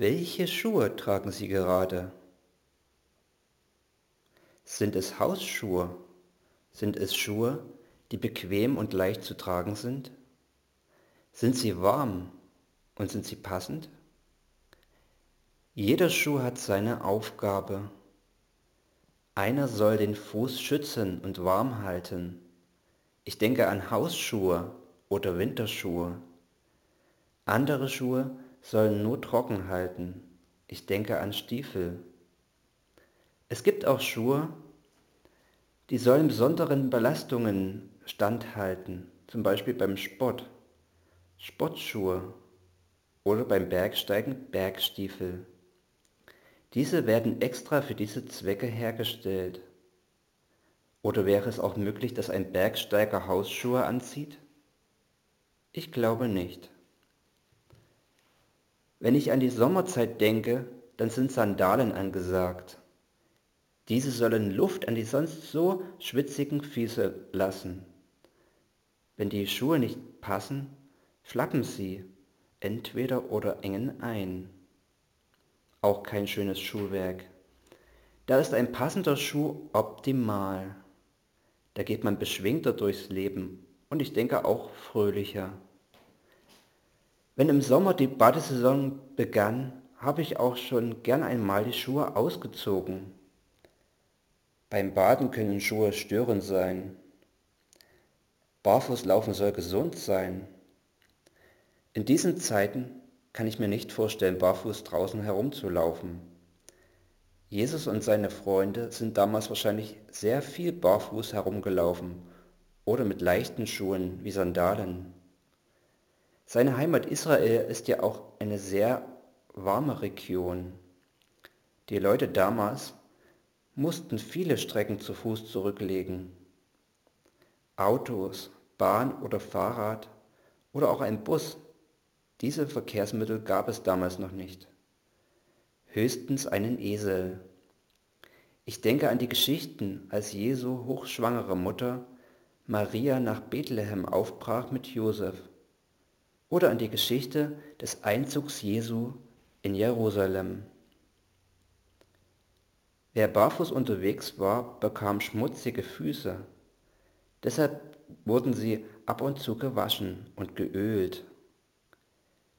Welche Schuhe tragen Sie gerade? Sind es Hausschuhe? Sind es Schuhe, die bequem und leicht zu tragen sind? Sind sie warm und sind sie passend? Jeder Schuh hat seine Aufgabe. Einer soll den Fuß schützen und warm halten. Ich denke an Hausschuhe oder Winterschuhe. Andere Schuhe sollen nur trocken halten. Ich denke an Stiefel. Es gibt auch Schuhe, die sollen besonderen Belastungen standhalten, zum Beispiel beim Sport, Sportschuhe oder beim Bergsteigen Bergstiefel. Diese werden extra für diese Zwecke hergestellt. Oder wäre es auch möglich, dass ein Bergsteiger Hausschuhe anzieht? Ich glaube nicht. Wenn ich an die Sommerzeit denke, dann sind Sandalen angesagt. Diese sollen Luft an die sonst so schwitzigen Füße lassen. Wenn die Schuhe nicht passen, flappen sie entweder oder engen ein auch kein schönes Schuhwerk. Da ist ein passender Schuh optimal. Da geht man beschwingter durchs Leben und ich denke auch fröhlicher. Wenn im Sommer die Badesaison begann, habe ich auch schon gern einmal die Schuhe ausgezogen. Beim Baden können Schuhe störend sein. Barfußlaufen soll gesund sein. In diesen Zeiten kann ich mir nicht vorstellen, barfuß draußen herumzulaufen. Jesus und seine Freunde sind damals wahrscheinlich sehr viel barfuß herumgelaufen oder mit leichten Schuhen wie Sandalen. Seine Heimat Israel ist ja auch eine sehr warme Region. Die Leute damals mussten viele Strecken zu Fuß zurücklegen. Autos, Bahn oder Fahrrad oder auch ein Bus diese Verkehrsmittel gab es damals noch nicht. Höchstens einen Esel. Ich denke an die Geschichten, als Jesu hochschwangere Mutter Maria nach Bethlehem aufbrach mit Josef. Oder an die Geschichte des Einzugs Jesu in Jerusalem. Wer barfuß unterwegs war, bekam schmutzige Füße. Deshalb wurden sie ab und zu gewaschen und geölt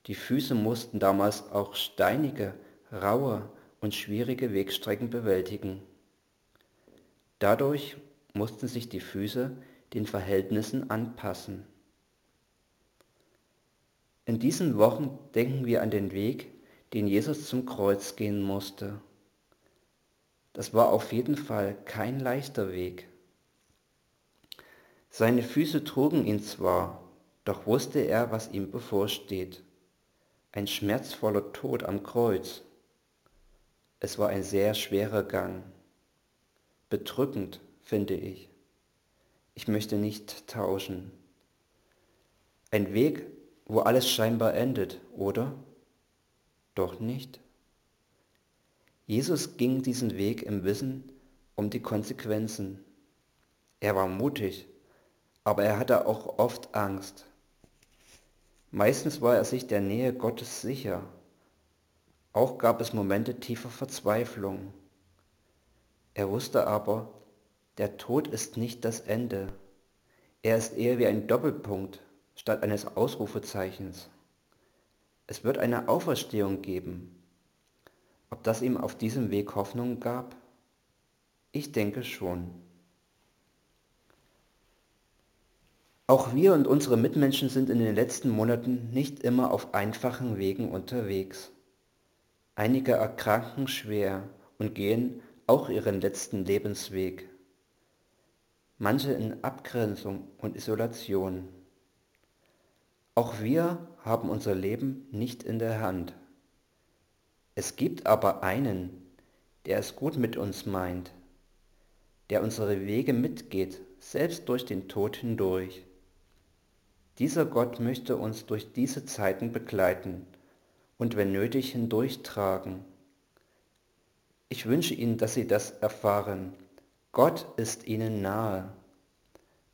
die Füße mussten damals auch steinige, raue und schwierige Wegstrecken bewältigen. Dadurch mussten sich die Füße den Verhältnissen anpassen. In diesen Wochen denken wir an den Weg, den Jesus zum Kreuz gehen musste. Das war auf jeden Fall kein leichter Weg. Seine Füße trugen ihn zwar, doch wusste er, was ihm bevorsteht ein schmerzvoller Tod am Kreuz. Es war ein sehr schwerer Gang. Bedrückend, finde ich. Ich möchte nicht tauschen. Ein Weg, wo alles scheinbar endet, oder? Doch nicht. Jesus ging diesen Weg im Wissen um die Konsequenzen. Er war mutig, aber er hatte auch oft Angst. Meistens war er sich der Nähe Gottes sicher. Auch gab es Momente tiefer Verzweiflung. Er wusste aber, der Tod ist nicht das Ende. Er ist eher wie ein Doppelpunkt statt eines Ausrufezeichens. Es wird eine Auferstehung geben. Ob das ihm auf diesem Weg Hoffnung gab? Ich denke schon. Auch wir und unsere Mitmenschen sind in den letzten Monaten nicht immer auf einfachen Wegen unterwegs. Einige erkranken schwer und gehen auch ihren letzten Lebensweg. Manche in Abgrenzung und Isolation. Auch wir haben unser Leben nicht in der Hand. Es gibt aber einen, der es gut mit uns meint, der unsere Wege mitgeht, selbst durch den Tod hindurch. Dieser Gott möchte uns durch diese Zeiten begleiten und wenn nötig hindurchtragen. Ich wünsche Ihnen, dass Sie das erfahren. Gott ist Ihnen nahe,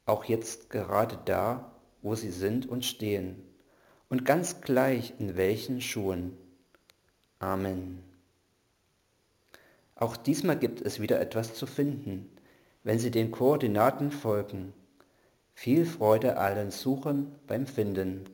auch jetzt gerade da, wo Sie sind und stehen und ganz gleich in welchen Schuhen. Amen. Auch diesmal gibt es wieder etwas zu finden, wenn Sie den Koordinaten folgen. Viel Freude allen Suchen beim Finden.